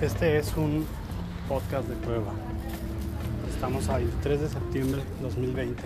Este es un podcast de prueba. Estamos ahí, 3 de septiembre de 2020.